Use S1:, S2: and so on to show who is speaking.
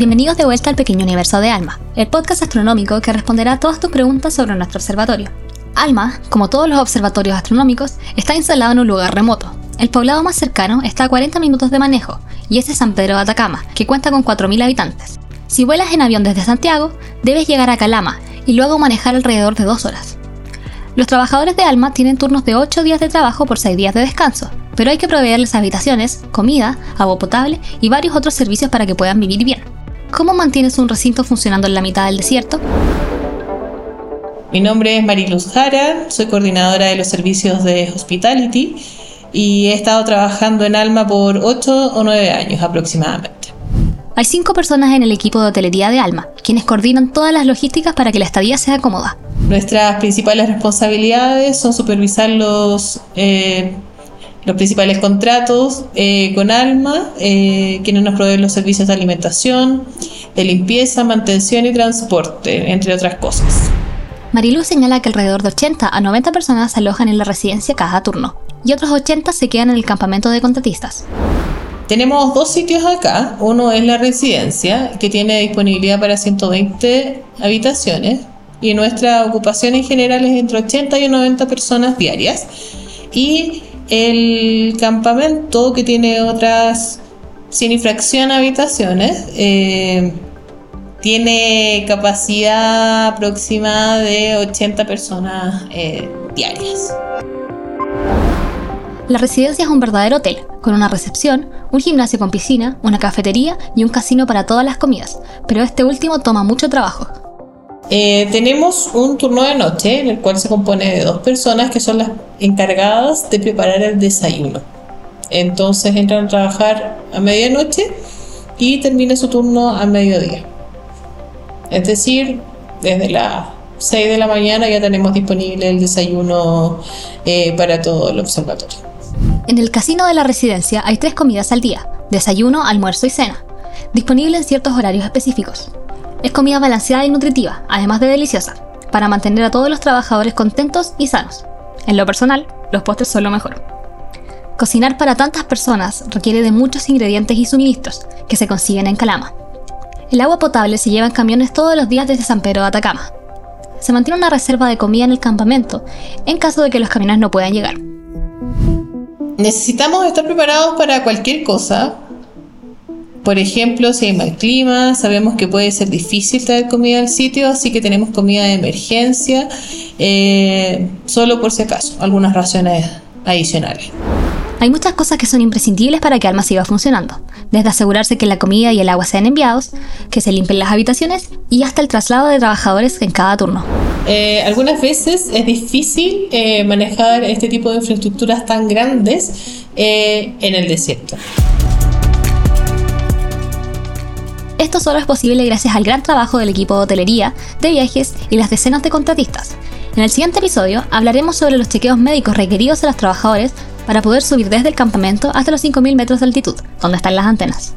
S1: Bienvenidos de vuelta al pequeño universo de Alma, el podcast astronómico que responderá a todas tus preguntas sobre nuestro observatorio. Alma, como todos los observatorios astronómicos, está instalado en un lugar remoto. El poblado más cercano está a 40 minutos de manejo, y es San Pedro de Atacama, que cuenta con 4.000 habitantes. Si vuelas en avión desde Santiago, debes llegar a Calama y luego manejar alrededor de dos horas. Los trabajadores de Alma tienen turnos de 8 días de trabajo por 6 días de descanso, pero hay que proveerles habitaciones, comida, agua potable y varios otros servicios para que puedan vivir bien. ¿Cómo mantienes un recinto funcionando en la mitad del desierto?
S2: Mi nombre es Mariluz Jara, soy coordinadora de los servicios de Hospitality y he estado trabajando en Alma por 8 o 9 años aproximadamente.
S1: Hay cinco personas en el equipo de hotelería de Alma, quienes coordinan todas las logísticas para que la estadía sea cómoda.
S2: Nuestras principales responsabilidades son supervisar los eh, los principales contratos eh, con Alma, eh, quienes nos proveen los servicios de alimentación, de limpieza, mantención y transporte, entre otras cosas.
S1: Marilu señala que alrededor de 80 a 90 personas se alojan en la residencia cada turno y otros 80 se quedan en el campamento de contratistas.
S2: Tenemos dos sitios acá. Uno es la residencia, que tiene disponibilidad para 120 habitaciones y nuestra ocupación en general es entre 80 y 90 personas diarias. Y el campamento, que tiene otras sin infracción habitaciones, eh, tiene capacidad aproximada de 80 personas eh, diarias.
S1: La residencia es un verdadero hotel, con una recepción, un gimnasio con piscina, una cafetería y un casino para todas las comidas, pero este último toma mucho trabajo.
S2: Eh, tenemos un turno de noche en el cual se compone de dos personas que son las encargadas de preparar el desayuno. Entonces entran a trabajar a medianoche y termina su turno a mediodía. Es decir, desde las 6 de la mañana ya tenemos disponible el desayuno eh, para todo el observatorio.
S1: En el casino de la residencia hay tres comidas al día, desayuno, almuerzo y cena, disponibles en ciertos horarios específicos. Es comida balanceada y nutritiva, además de deliciosa, para mantener a todos los trabajadores contentos y sanos. En lo personal, los postres son lo mejor. Cocinar para tantas personas requiere de muchos ingredientes y suministros que se consiguen en Calama. El agua potable se lleva en camiones todos los días desde San Pedro de Atacama. Se mantiene una reserva de comida en el campamento en caso de que los camiones no puedan llegar.
S2: Necesitamos estar preparados para cualquier cosa, por ejemplo, si hay mal clima, sabemos que puede ser difícil traer comida al sitio, así que tenemos comida de emergencia, eh, solo por si acaso, algunas raciones adicionales.
S1: Hay muchas cosas que son imprescindibles para que Alma siga funcionando, desde asegurarse que la comida y el agua sean enviados, que se limpien las habitaciones y hasta el traslado de trabajadores en cada turno.
S2: Eh, algunas veces es difícil eh, manejar este tipo de infraestructuras tan grandes en el desierto.
S1: Esto solo es posible gracias al gran trabajo del equipo de hotelería, de viajes y las decenas de contratistas. En el siguiente episodio hablaremos sobre los chequeos médicos requeridos a los trabajadores para poder subir desde el campamento hasta los 5.000 metros de altitud, donde están las antenas.